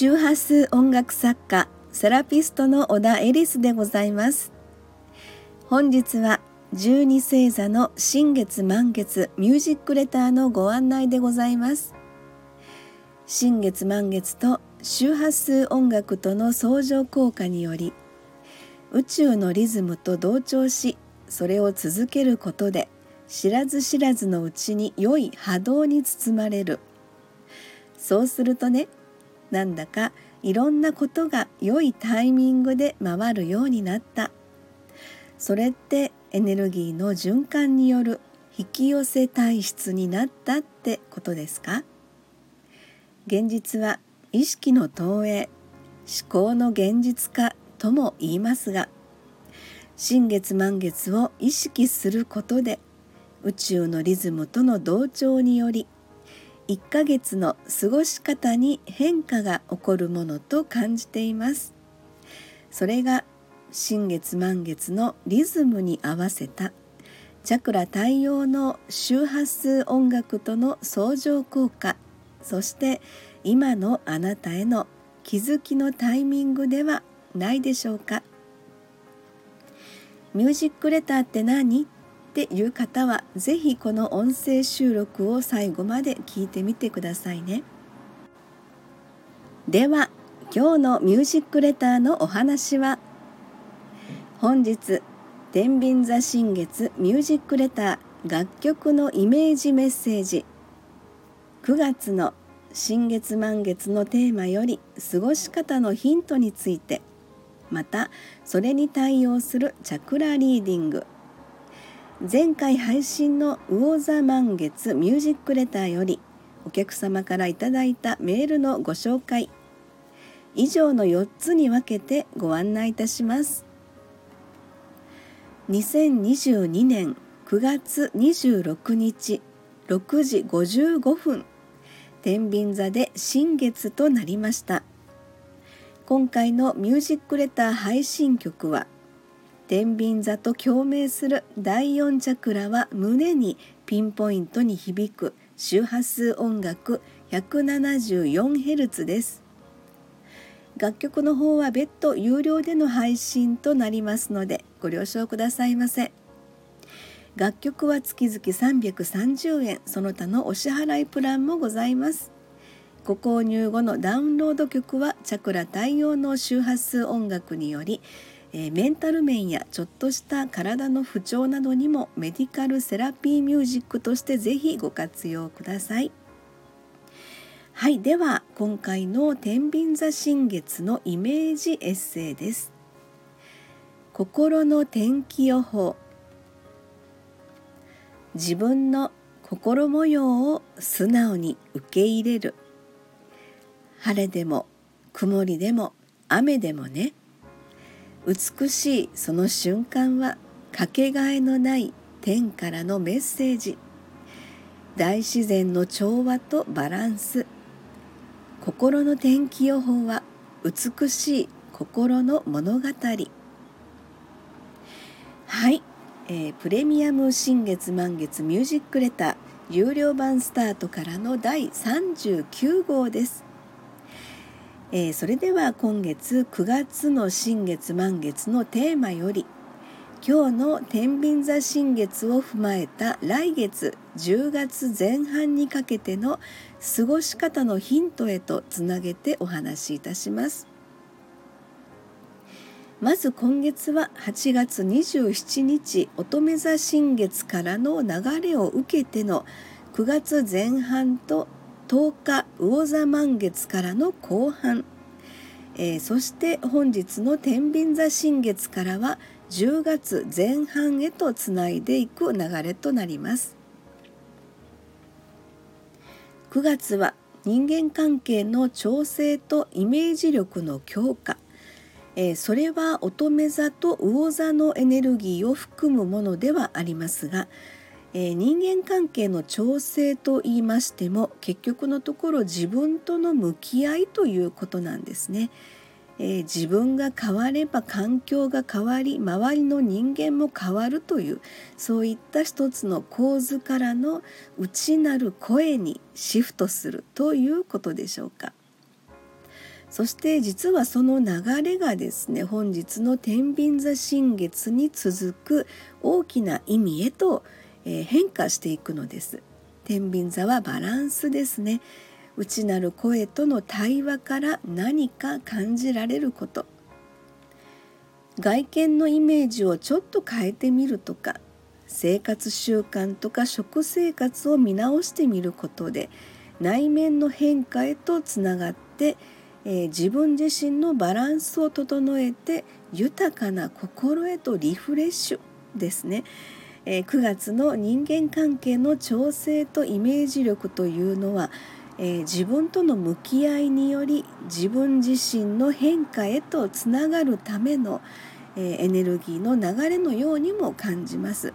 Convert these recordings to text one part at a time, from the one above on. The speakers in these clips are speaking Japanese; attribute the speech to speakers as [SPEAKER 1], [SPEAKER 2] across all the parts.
[SPEAKER 1] 周波数音楽作家セラピストの小田エリスでございます。本日は十二星座の新月満月ミュージックレターのご案内でございます。新月満月と周波数音楽との相乗効果により宇宙のリズムと同調しそれを続けることで知らず知らずのうちに良い波動に包まれる。そうするとねなんだかいろんなことが良いタイミングで回るようになった。それってエネルギーの循環による引き寄せ体質になったってことですか？現実は意識の投影思考の現実化とも言いますが新月満月を意識することで宇宙のリズムとの同調により1ヶ月の過ごし方に変化が起こるものと感じています。それが新月満月のリズムに合わせたチャクラ対応の周波数音楽との相乗効果そして今のあなたへの気づきのタイミングではないでしょうか。ミュージックレターって何？っていう方は是非この音声収録を最後まで聞いてみてくださいね。では今日のミュージックレターのお話は本日天秤座新月ミュージックレター楽曲のイメージメッセージ。9月の新月満月のテーマより過ごし方のヒントについてまたそれに対応するチャクラリーディング。前回配信の魚座満月ミュージックレターよりお客様からいただいたメールのご紹介。以上の4つに分けてご案内いたします。2022年9月26日6時55分天秤座で新月となりました。今回のミュージックレター配信曲は天秤座と共鳴する第4チャクラは胸にピンポイントに響く周波数音楽 174Hz です。楽曲の方は別途有料での配信となりますのでご了承くださいませ。楽曲は月々330円その他のお支払いプランもございます。ご購入後のダウンロード曲はチャクラ対応の周波数音楽により、え、メンタル面やちょっとした体の不調などにもメディカルセラピーミュージックとしてぜひご活用ください。はい。では今回の天秤座新月のイメージエッセイです。心の天気予報。自分の心模様を素直に受け入れる。晴れでも曇りでも雨でもね。美しいその瞬間はかけがえのない天からのメッセージ。大自然の調和とバランス。心の天気予報は美しい心の物語。はい、えー、プレミアム新月満月ミュージックレター有料版スタートからの第39号です、えー、それでは今月9月の新月満月のテーマより今日の天秤座新月を踏まえた来月10月前半にかけての過ごし方のヒントへとつなげてお話しいたします。まず今月は8月27日乙女座新月からの流れを受けての9月前半と10日魚座満月からの後半、えー、そして本日の天秤座新月からは10月前半へとつないでいく流れとなります。9月は人間関係の調整とイメージ力の強化、えー、それは乙女座と魚座のエネルギーを含むものではありますが、えー、人間関係の調整と言いましても結局のところ自分との向き合いということなんですね。えー、自分が変われば環境が変わり周りの人間も変わるというそういった一つの構図からの内なる声にシフトするということでしょうか。そして実はその流れがですね本日の天秤座新月に続く大きな意味へとえ変化していくのです。天秤座はバランスですね。内なる声との対話から何か感じられること。外見のイメージをちょっと変えてみるとか生活習慣とか食生活を見直してみることで内面の変化へとつながって、えー、自分自身のバランスを整えて豊かな心へとリフレッシュですね、え、9月の人間関係の調整とイメージ力というのは、え、自分との向き合いにより自分自身の変化へとつながるための、えエネルギーの流れのようにも感じます。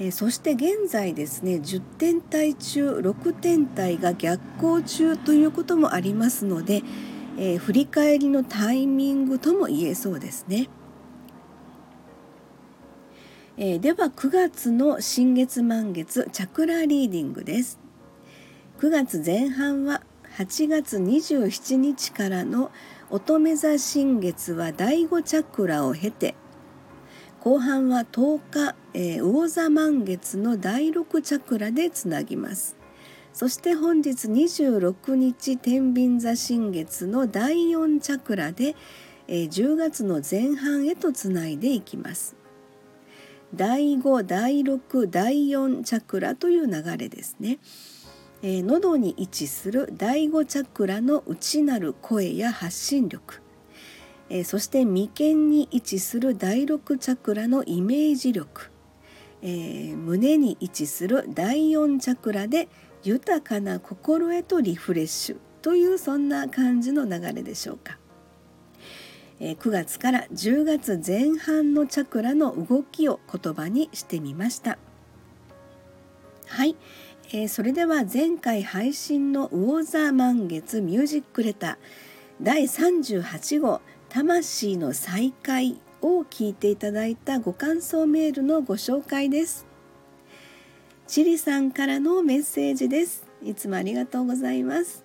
[SPEAKER 1] えそして現在ですね10天体中6天体が逆行中ということもありますので、え、振り返りのタイミングとも言えそうですね。えー、では9月の新月満月チャクラリーディングです。9月前半は8月27日からの乙女座新月は第5チャクラを経て後半は10日、えー、魚座満月の第6チャクラでつなぎますそして本日26日天秤座新月の第4チャクラで、えー、10月の前半へとつないでいきます第5第6第4チャクラという流れですね、えー、喉に位置する第5チャクラの内なる声や発信力。えー、そして眉間に位置する第6チャクラのイメージ力、えー、胸に位置する第4チャクラで豊かな心へとリフレッシュというそんな感じの流れでしょうか。え、9月から10月前半のチャクラの動きを言葉にしてみました。はい、えー、それでは前回配信の魚座満月ミュージックレター第38号魂の再会を聞いていただいたご感想メールのご紹介です。チリさんからのメッセージです。いつもありがとうございます、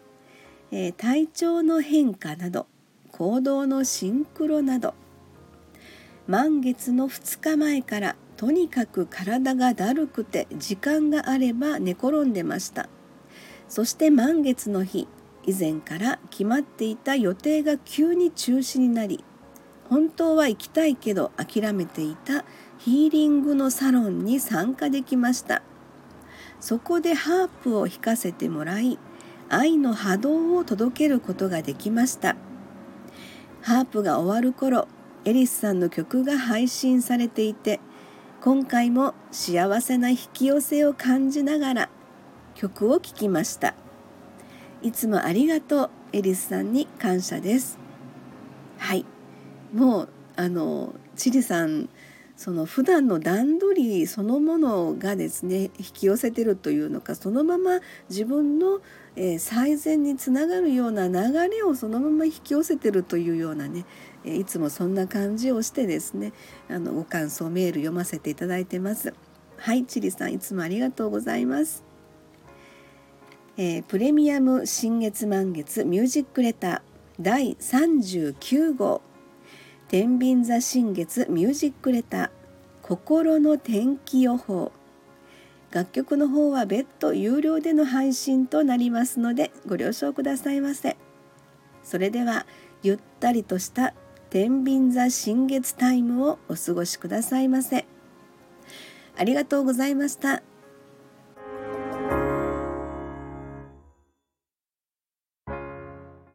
[SPEAKER 1] えー、体調の変化など行動のシンクロなど。満月の2日前からとにかく体がだるくて時間があれば寝転んでました。そして満月の日以前から決まっていた予定が急に中止になり本当は行きたいけど諦めていたヒーリングのサロンに参加できました。そこでハープを弾かせてもらい愛の波動を届けることができました。ハープが終わる頃エリスさんの曲が配信されていて今回も幸せな引き寄せを感じながら曲を聴きました。いつもありがとうエリスさんに感謝です。はい。もうあのチリさんその普段の段取りそのものがですね引き寄せてるというのかそのまま自分の、え、最善につながるような流れをそのまま引き寄せてるというようなね、え、いつもそんな感じをしてですねあのご感想メール読ませていただいてます。はいチリさんいつもありがとうございます。えー、プレミアム新月満月ミュージックレター第39号天秤座新月ミュージックレター心の天気予報。楽曲の方は別途有料での配信となりますのでご了承くださいませ。それではゆったりとした天秤座新月タイムをお過ごしくださいませ。ありがとうございました。